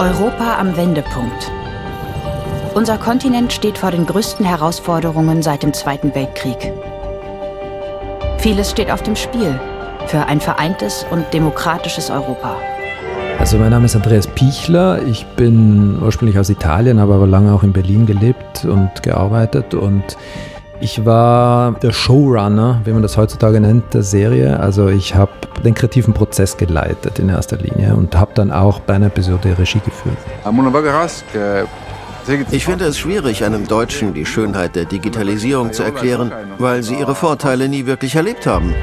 Europa am Wendepunkt. Unser Kontinent steht vor den größten Herausforderungen seit dem Zweiten Weltkrieg. Vieles steht auf dem Spiel für ein vereintes und demokratisches Europa. Also mein Name ist Andreas Pichler. Ich bin ursprünglich aus Italien, habe aber lange auch in Berlin gelebt und gearbeitet und ich war der Showrunner, wie man das heutzutage nennt, der Serie. Also ich habe den kreativen Prozess geleitet in erster Linie und habe dann auch bei einer Episode Regie geführt. Ich finde es schwierig, einem Deutschen die Schönheit der Digitalisierung zu erklären, weil sie ihre Vorteile nie wirklich erlebt haben.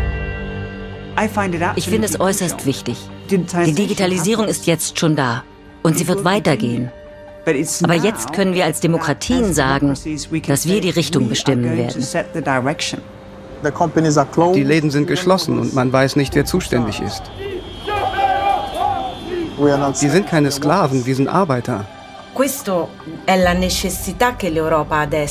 Ich finde es äußerst wichtig. Die Digitalisierung ist jetzt schon da und sie wird weitergehen. Aber jetzt können wir als Demokratien sagen, dass wir die Richtung bestimmen werden. Die Läden sind geschlossen und man weiß nicht, wer zuständig ist. Wir sind keine Sklaven, wir sind Arbeiter.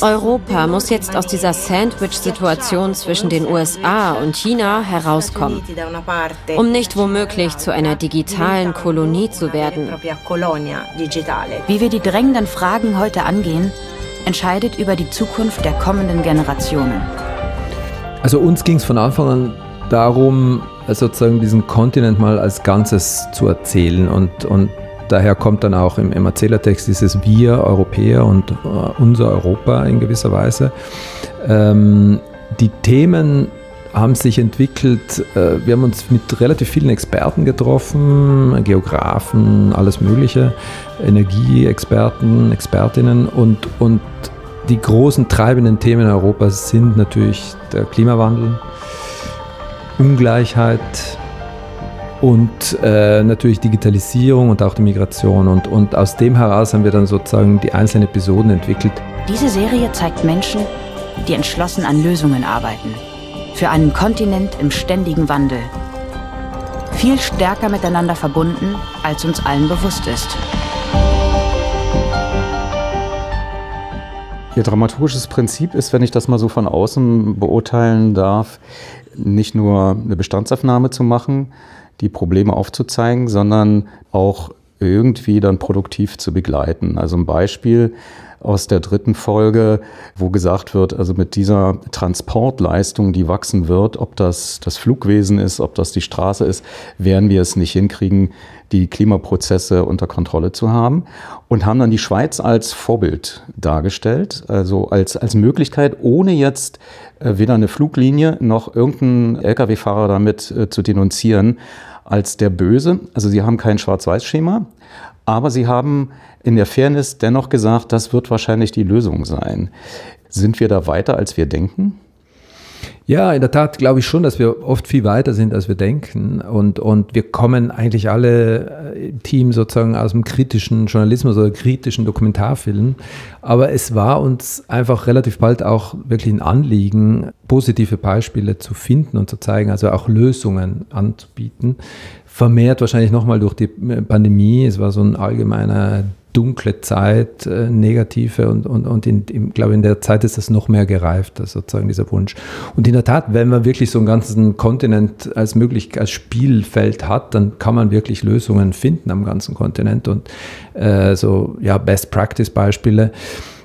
Europa muss jetzt aus dieser Sandwich-Situation zwischen den USA und China herauskommen, um nicht womöglich zu einer digitalen Kolonie zu werden. Wie wir die drängenden Fragen heute angehen, entscheidet über die Zukunft der kommenden Generationen. Also uns ging es von Anfang an darum, sozusagen diesen Kontinent mal als Ganzes zu erzählen und, und daher kommt dann auch im, im Erzählertext dieses Wir Europäer und äh, unser Europa in gewisser Weise. Ähm, die Themen haben sich entwickelt, äh, wir haben uns mit relativ vielen Experten getroffen, Geografen, alles Mögliche, Energieexperten, Expertinnen und, und die großen treibenden Themen in Europa sind natürlich der Klimawandel, Ungleichheit, und äh, natürlich Digitalisierung und auch die Migration. Und, und aus dem heraus haben wir dann sozusagen die einzelnen Episoden entwickelt. Diese Serie zeigt Menschen, die entschlossen an Lösungen arbeiten. Für einen Kontinent im ständigen Wandel. Viel stärker miteinander verbunden, als uns allen bewusst ist. Ihr dramaturgisches Prinzip ist, wenn ich das mal so von außen beurteilen darf, nicht nur eine Bestandsaufnahme zu machen, die Probleme aufzuzeigen, sondern auch irgendwie dann produktiv zu begleiten. Also ein Beispiel aus der dritten Folge, wo gesagt wird, also mit dieser Transportleistung, die wachsen wird, ob das das Flugwesen ist, ob das die Straße ist, werden wir es nicht hinkriegen, die Klimaprozesse unter Kontrolle zu haben und haben dann die Schweiz als Vorbild dargestellt, also als, als Möglichkeit, ohne jetzt äh, weder eine Fluglinie noch irgendeinen Lkw-Fahrer damit äh, zu denunzieren als der Böse. Also sie haben kein Schwarz-Weiß-Schema, aber sie haben in der Fairness dennoch gesagt, das wird wahrscheinlich die Lösung sein. Sind wir da weiter, als wir denken? Ja, in der Tat glaube ich schon, dass wir oft viel weiter sind, als wir denken. Und, und wir kommen eigentlich alle äh, im Team sozusagen aus dem kritischen Journalismus oder kritischen Dokumentarfilm. Aber es war uns einfach relativ bald auch wirklich ein Anliegen, positive Beispiele zu finden und zu zeigen, also auch Lösungen anzubieten. Vermehrt wahrscheinlich nochmal durch die Pandemie. Es war so ein allgemeiner dunkle Zeit, äh, negative und, und, und in, in, glaube in der Zeit ist das noch mehr gereift, sozusagen dieser Wunsch. Und in der Tat, wenn man wirklich so einen ganzen Kontinent als möglich als Spielfeld hat, dann kann man wirklich Lösungen finden am ganzen Kontinent und äh, so ja Best Practice Beispiele.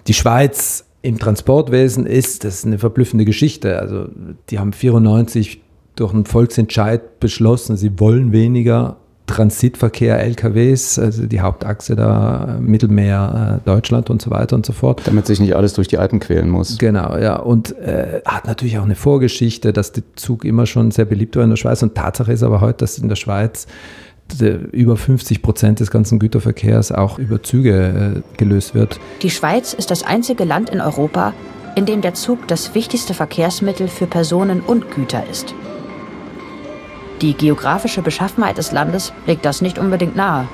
Die Schweiz im Transportwesen ist, das ist eine verblüffende Geschichte. Also die haben 94 durch einen Volksentscheid beschlossen, sie wollen weniger Transitverkehr, LKWs, also die Hauptachse da, Mittelmeer, äh, Deutschland und so weiter und so fort. Damit sich nicht alles durch die Alpen quälen muss. Genau, ja. Und äh, hat natürlich auch eine Vorgeschichte, dass der Zug immer schon sehr beliebt war in der Schweiz. Und Tatsache ist aber heute, dass in der Schweiz über 50 Prozent des ganzen Güterverkehrs auch über Züge äh, gelöst wird. Die Schweiz ist das einzige Land in Europa, in dem der Zug das wichtigste Verkehrsmittel für Personen und Güter ist. Die geografische Beschaffenheit des Landes legt das nicht unbedingt nahe.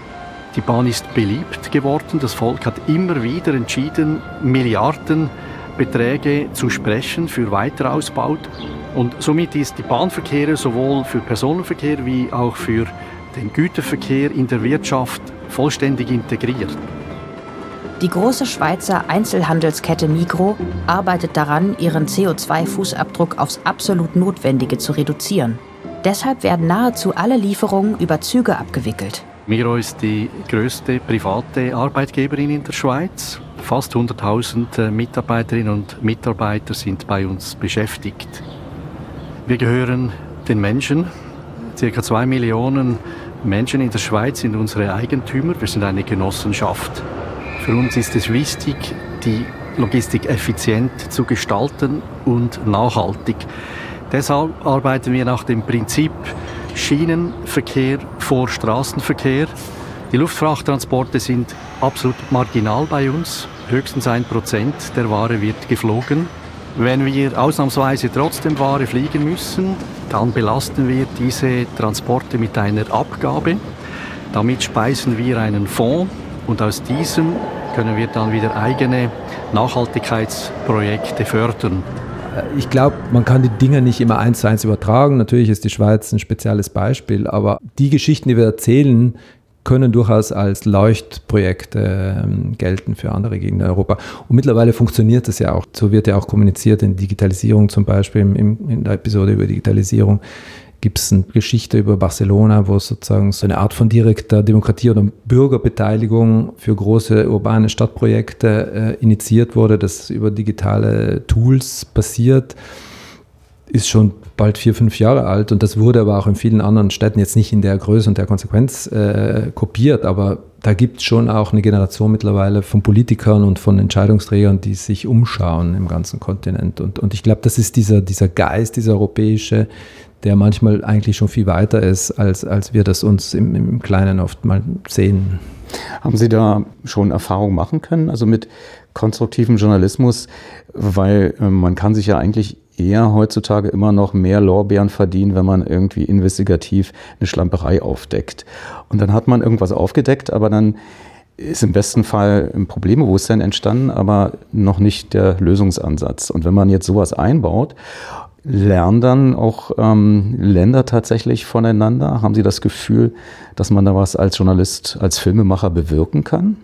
Die Bahn ist beliebt geworden. Das Volk hat immer wieder entschieden, Milliardenbeträge zu sprechen für Weiterausbau. Und somit ist die Bahnverkehr sowohl für Personenverkehr wie auch für den Güterverkehr in der Wirtschaft vollständig integriert. Die große Schweizer Einzelhandelskette Migro arbeitet daran, ihren CO2-Fußabdruck aufs absolut Notwendige zu reduzieren. Deshalb werden nahezu alle Lieferungen über Züge abgewickelt. Miro ist die größte private Arbeitgeberin in der Schweiz. Fast 100.000 äh, Mitarbeiterinnen und Mitarbeiter sind bei uns beschäftigt. Wir gehören den Menschen. Circa zwei Millionen Menschen in der Schweiz sind unsere Eigentümer. Wir sind eine Genossenschaft. Für uns ist es wichtig, die Logistik effizient zu gestalten und nachhaltig. Deshalb arbeiten wir nach dem Prinzip Schienenverkehr vor Straßenverkehr. Die Luftfrachttransporte sind absolut marginal bei uns. Höchstens ein Prozent der Ware wird geflogen. Wenn wir ausnahmsweise trotzdem Ware fliegen müssen, dann belasten wir diese Transporte mit einer Abgabe. Damit speisen wir einen Fonds und aus diesem können wir dann wieder eigene Nachhaltigkeitsprojekte fördern. Ich glaube, man kann die Dinge nicht immer eins zu eins übertragen. Natürlich ist die Schweiz ein spezielles Beispiel, aber die Geschichten, die wir erzählen, können durchaus als Leuchtprojekte ähm, gelten für andere Gegenden in Europa. Und mittlerweile funktioniert das ja auch. So wird ja auch kommuniziert in Digitalisierung zum Beispiel, in der Episode über Digitalisierung gibt es eine Geschichte über Barcelona, wo sozusagen so eine Art von direkter Demokratie oder Bürgerbeteiligung für große urbane Stadtprojekte äh, initiiert wurde, das über digitale Tools passiert, ist schon bald vier, fünf Jahre alt und das wurde aber auch in vielen anderen Städten jetzt nicht in der Größe und der Konsequenz äh, kopiert, aber da gibt es schon auch eine Generation mittlerweile von Politikern und von Entscheidungsträgern, die sich umschauen im ganzen Kontinent. Und, und ich glaube, das ist dieser, dieser Geist, dieser europäische, der manchmal eigentlich schon viel weiter ist, als, als wir das uns im, im Kleinen oft mal sehen. Haben Sie da schon Erfahrungen machen können, also mit konstruktivem Journalismus? Weil äh, man kann sich ja eigentlich eher heutzutage immer noch mehr Lorbeeren verdienen, wenn man irgendwie investigativ eine Schlamperei aufdeckt. Und dann hat man irgendwas aufgedeckt, aber dann ist im besten Fall ein Problembewusstsein entstanden, aber noch nicht der Lösungsansatz. Und wenn man jetzt sowas einbaut Lernen dann auch ähm, Länder tatsächlich voneinander? Haben Sie das Gefühl, dass man da was als Journalist, als Filmemacher bewirken kann?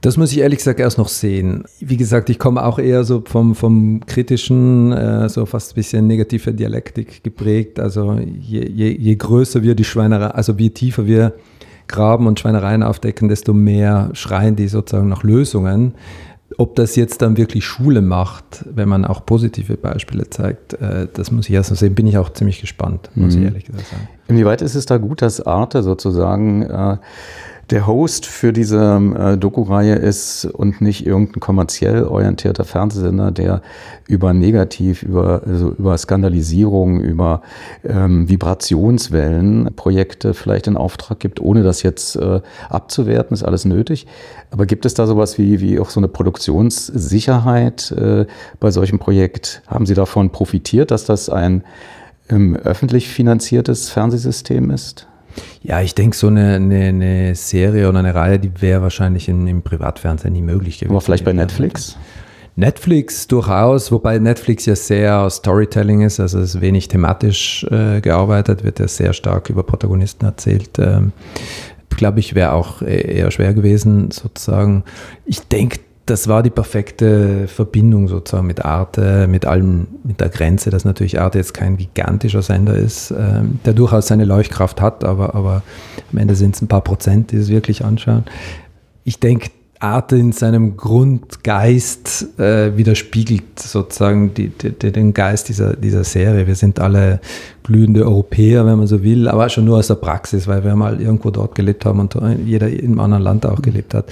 Das muss ich ehrlich gesagt erst noch sehen. Wie gesagt, ich komme auch eher so vom, vom kritischen, äh, so fast ein bisschen negative Dialektik geprägt. Also je, je, je größer wir die Schweinerei, also je tiefer wir graben und Schweinereien aufdecken, desto mehr schreien die sozusagen nach Lösungen. Ob das jetzt dann wirklich Schule macht, wenn man auch positive Beispiele zeigt, äh, das muss ich erst noch sehen. Bin ich auch ziemlich gespannt, muss mhm. ich ehrlich gesagt sagen. Inwieweit ist es da gut, dass Arte sozusagen äh, der Host für diese äh, Doku-Reihe ist und nicht irgendein kommerziell orientierter Fernsehsender, der über Negativ, über, also über Skandalisierung, über ähm, Vibrationswellen Projekte vielleicht in Auftrag gibt, ohne das jetzt äh, abzuwerten, ist alles nötig. Aber gibt es da sowas wie, wie auch so eine Produktionssicherheit äh, bei solchem Projekt? Haben Sie davon profitiert, dass das ein ähm, öffentlich finanziertes Fernsehsystem ist? Ja, ich denke, so eine, eine, eine, Serie oder eine Reihe, die wäre wahrscheinlich in, im Privatfernsehen nie möglich gewesen. Aber vielleicht bei Netflix? Netflix durchaus, wobei Netflix ja sehr Storytelling ist, also es ist wenig thematisch äh, gearbeitet, wird ja sehr stark über Protagonisten erzählt. Ähm, Glaube ich, wäre auch e-, eher schwer gewesen, sozusagen. Ich denke, das war die perfekte Verbindung sozusagen mit Arte, mit allem, mit der Grenze, dass natürlich Arte jetzt kein gigantischer Sender ist, ähm, der durchaus seine Leuchtkraft hat, aber, aber am Ende sind es ein paar Prozent, die es wirklich anschauen. Ich denke, Arte in seinem Grundgeist äh, widerspiegelt sozusagen die, die, den Geist dieser, dieser Serie. Wir sind alle glühende Europäer, wenn man so will, aber schon nur aus der Praxis, weil wir mal irgendwo dort gelebt haben und jeder im anderen Land auch gelebt hat.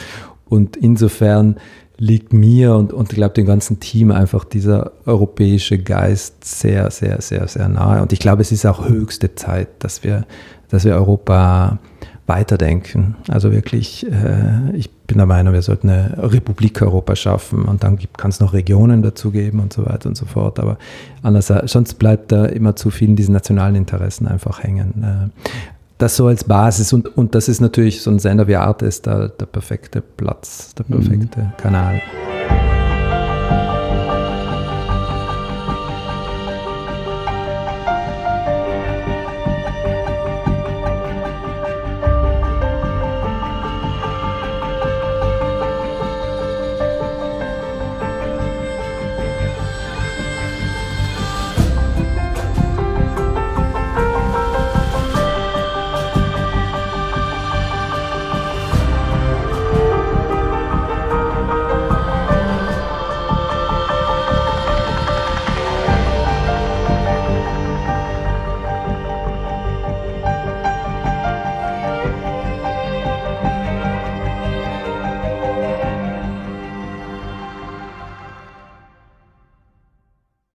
Und insofern liegt mir und, und ich glaube dem ganzen Team einfach dieser europäische Geist sehr, sehr, sehr, sehr nahe. Und ich glaube, es ist auch höchste Zeit, dass wir, dass wir Europa weiterdenken. Also wirklich, äh, ich bin der Meinung, wir sollten eine Republik Europa schaffen und dann kann es noch Regionen dazu geben und so weiter und so fort. Aber anders, sonst bleibt da immer zu viel in diesen nationalen Interessen einfach hängen. Das so als Basis und, und das ist natürlich so ein Sender wie Arte ist da der perfekte Platz, der perfekte mhm. Kanal.